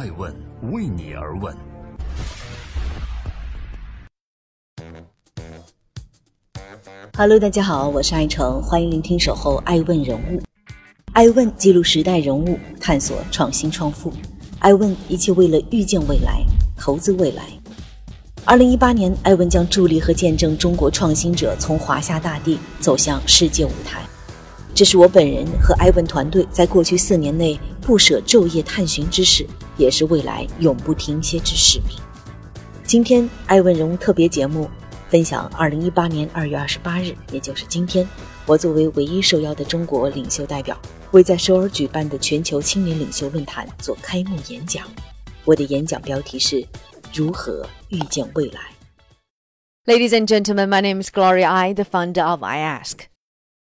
爱问为你而问。Hello，大家好，我是爱成，欢迎聆听《守候爱问人物》。爱问记录时代人物，探索创新创富。爱问一切为了预见未来，投资未来。二零一八年，艾问将助力和见证中国创新者从华夏大地走向世界舞台。这是我本人和艾文团队在过去四年内不舍昼夜探寻之事，也是未来永不停歇之使命。今天艾问荣特别节目分享二零一八年二月二十八日，也就是今天，我作为唯一受邀的中国领袖代表，为在首尔举办的全球青年领袖论坛做开幕演讲。我的演讲标题是“如何遇见未来”。Ladies and gentlemen, my name is Gloria Ai, the founder of iAsk.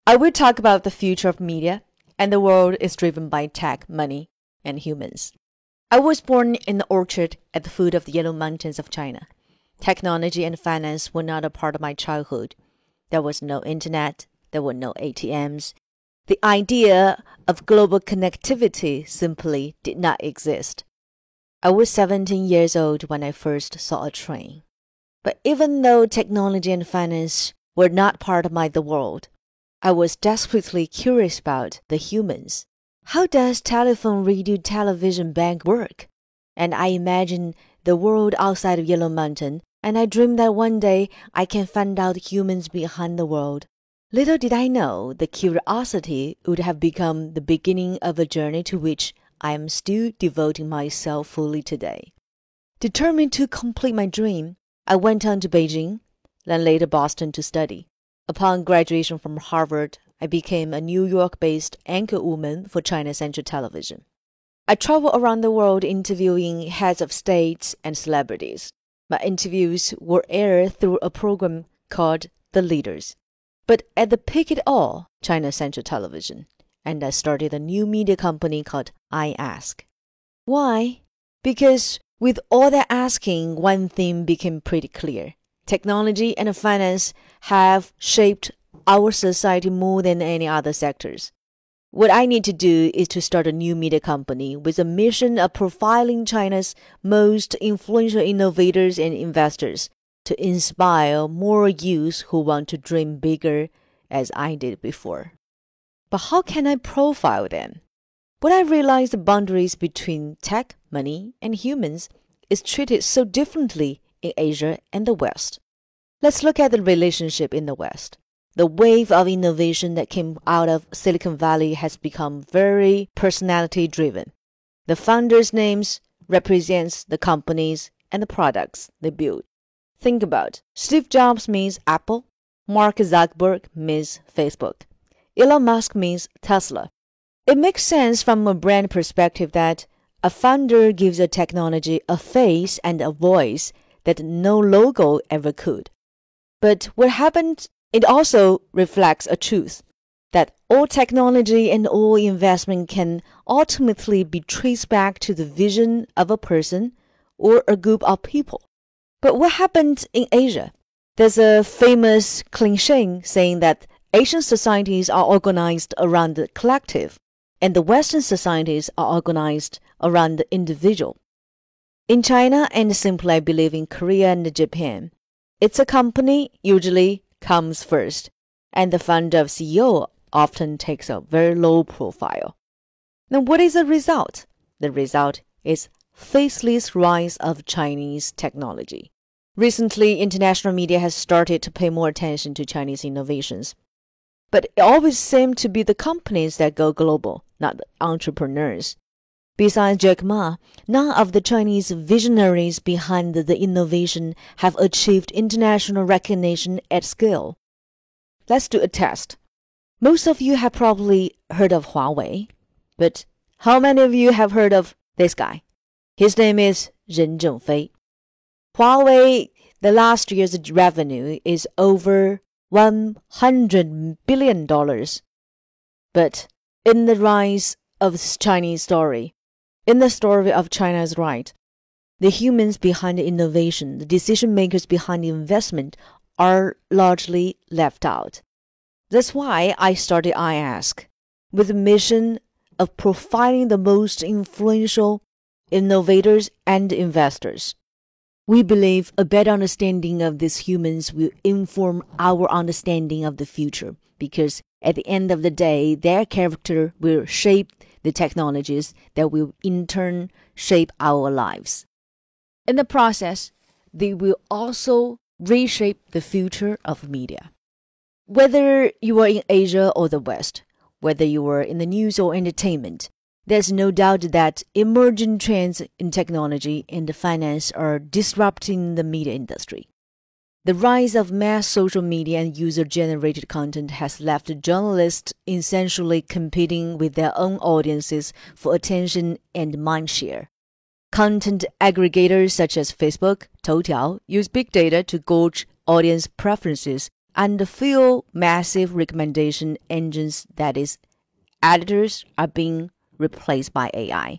I will talk about the future of media and the world is driven by tech, money, and humans. I was born in the orchard at the foot of the Yellow Mountains of China. Technology and finance were not a part of my childhood. There was no internet, there were no ATMs. The idea of global connectivity simply did not exist. I was 17 years old when I first saw a train. But even though technology and finance were not part of my the world, I was desperately curious about the humans. How does telephone, radio, television, bank work? And I imagined the world outside of Yellow Mountain, and I dreamed that one day I can find out humans behind the world. Little did I know the curiosity would have become the beginning of a journey to which I am still devoting myself fully today. Determined to complete my dream, I went on to Beijing, then later Boston to study. Upon graduation from Harvard, I became a New York based anchor woman for China Central Television. I travel around the world interviewing heads of states and celebrities. My interviews were aired through a program called The Leaders. But at the peak it all, China Central Television, and I started a new media company called iAsk. Why? Because with all that asking, one thing became pretty clear. Technology and finance have shaped our society more than any other sectors. What I need to do is to start a new media company with a mission of profiling China's most influential innovators and investors to inspire more youth who want to dream bigger as I did before. But how can I profile them? When I realized the boundaries between tech, money, and humans is treated so differently in Asia and the West. Let's look at the relationship in the West. The wave of innovation that came out of Silicon Valley has become very personality driven. The founders' names represents the companies and the products they build. Think about Steve Jobs means Apple, Mark Zuckerberg means Facebook. Elon Musk means Tesla. It makes sense from a brand perspective that a founder gives a technology a face and a voice that no logo ever could. But what happened, it also reflects a truth that all technology and all investment can ultimately be traced back to the vision of a person or a group of people. But what happened in Asia? There's a famous cliche saying that Asian societies are organized around the collective, and the Western societies are organized around the individual. In China, and simply I believe in Korea and Japan, it's a company usually comes first, and the founder of CEO often takes a very low profile. Now, what is the result? The result is faceless rise of Chinese technology. Recently, international media has started to pay more attention to Chinese innovations but it always seemed to be the companies that go global, not the entrepreneurs. Besides Jack Ma, none of the Chinese visionaries behind the innovation have achieved international recognition at scale. Let's do a test. Most of you have probably heard of Huawei, but how many of you have heard of this guy? His name is Ren Zhengfei. Huawei, the last year's revenue is over $100 billion. But in the rise of Chinese story, in the story of China's right, the humans behind the innovation, the decision makers behind the investment are largely left out. That's why I started iAsk with the mission of profiling the most influential innovators, and investors. We believe a better understanding of these humans will inform our understanding of the future because at the end of the day, their character will shape the technologies that will in turn shape our lives. In the process, they will also reshape the future of media. Whether you are in Asia or the West, whether you are in the news or entertainment, there's no doubt that emerging trends in technology and finance are disrupting the media industry. The rise of mass social media and user generated content has left journalists essentially competing with their own audiences for attention and mindshare. Content aggregators such as Facebook, Toutiao use big data to gauge audience preferences and fuel massive recommendation engines that is editors are being replaced by AI.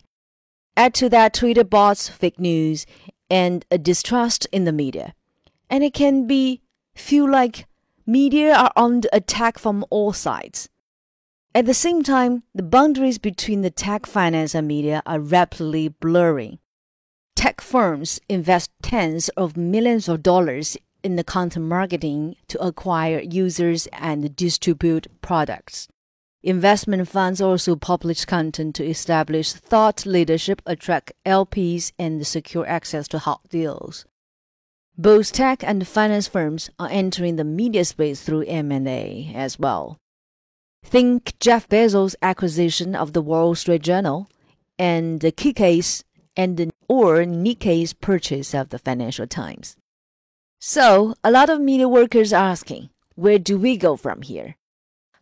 Add to that Twitter bots, fake news, and a distrust in the media. And it can be feel like media are under attack from all sides. At the same time, the boundaries between the tech finance and media are rapidly blurring. Tech firms invest tens of millions of dollars in the content marketing to acquire users and distribute products. Investment funds also publish content to establish thought leadership, attract LPs, and secure access to hot deals. Both tech and finance firms are entering the media space through M&A as well. Think Jeff Bezos' acquisition of the Wall Street Journal and the Kikei's and or Nikkei's purchase of the Financial Times. So, a lot of media workers are asking, where do we go from here?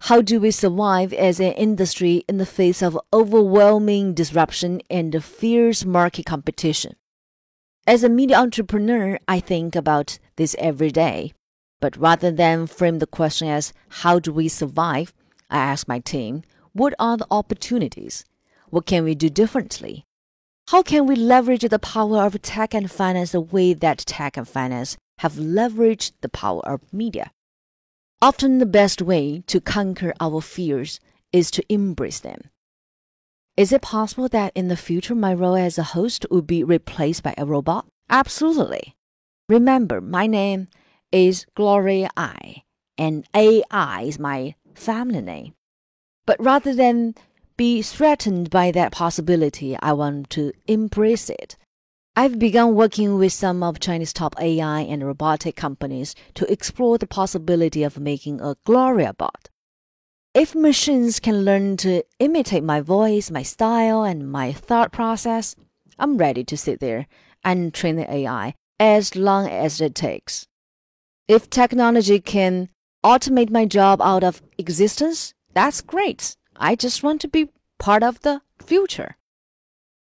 How do we survive as an industry in the face of overwhelming disruption and fierce market competition? As a media entrepreneur, I think about this every day. But rather than frame the question as how do we survive, I ask my team, what are the opportunities? What can we do differently? How can we leverage the power of tech and finance the way that tech and finance have leveraged the power of media? Often the best way to conquer our fears is to embrace them. Is it possible that in the future my role as a host will be replaced by a robot? Absolutely. Remember, my name is Gloria Ai, and AI is my family name. But rather than be threatened by that possibility, I want to embrace it I've begun working with some of Chinese top AI and robotic companies to explore the possibility of making a Gloria bot. If machines can learn to imitate my voice, my style, and my thought process, I'm ready to sit there and train the AI as long as it takes. If technology can automate my job out of existence, that's great. I just want to be part of the future.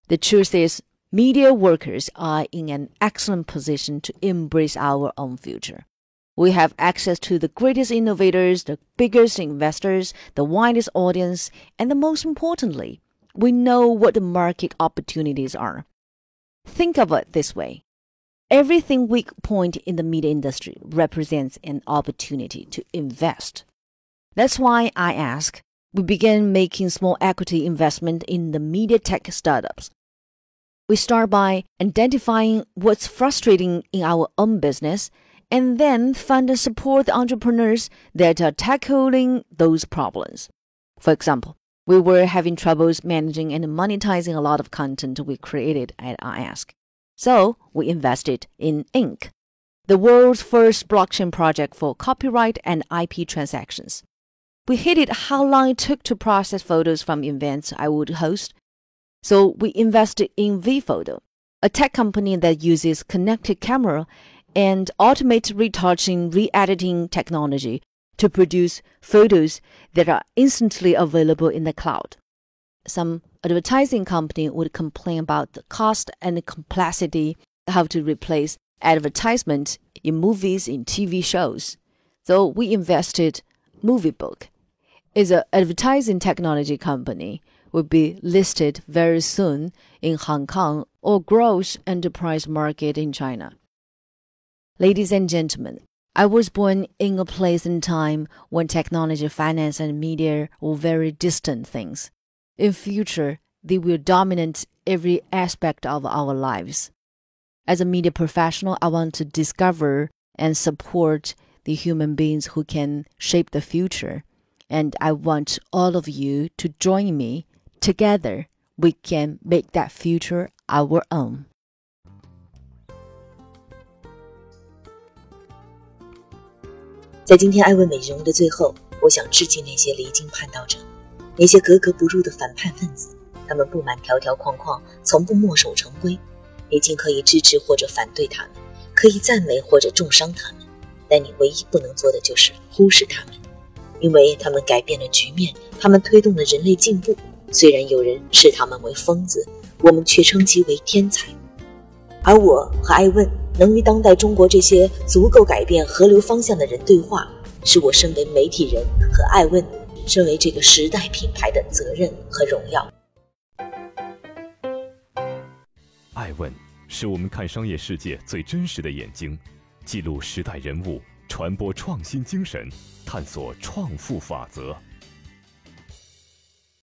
The truth is, Media workers are in an excellent position to embrace our own future. We have access to the greatest innovators, the biggest investors, the widest audience, and the most importantly, we know what the market opportunities are. Think of it this way. Everything weak point in the media industry represents an opportunity to invest. That's why I ask, we begin making small equity investment in the media tech startups we start by identifying what's frustrating in our own business and then fund and support the entrepreneurs that are tackling those problems. For example, we were having troubles managing and monetizing a lot of content we created at iAsk. So we invested in Inc., the world's first blockchain project for copyright and IP transactions. We hated how long it took to process photos from events I would host so we invested in VPhoto, a tech company that uses connected camera and automated retouching, re-editing technology to produce photos that are instantly available in the cloud. Some advertising company would complain about the cost and the complexity how to replace advertisement in movies in TV shows. So we invested MovieBook. It's an advertising technology company will be listed very soon in Hong Kong or growth enterprise market in China. Ladies and gentlemen, I was born in a place and time when technology, finance, and media were very distant things. In future, they will dominate every aspect of our lives. As a media professional, I want to discover and support the human beings who can shape the future. And I want all of you to join me. Together, we can make that future our own. 在今天爱问美人物的最后，我想致敬那些离经叛道者，那些格格不入的反叛分子。他们不满条条框框，从不墨守成规。你尽可以支持或者反对他们，可以赞美或者重伤他们，但你唯一不能做的就是忽视他们，因为他们改变了局面，他们推动了人类进步。虽然有人视他们为疯子，我们却称其为天才。而我和艾问。能与当代中国这些足够改变河流方向的人对话，是我身为媒体人和爱问，身为这个时代品牌的责任和荣耀。爱问是我们看商业世界最真实的眼睛，记录时代人物，传播创新精神，探索创富法则。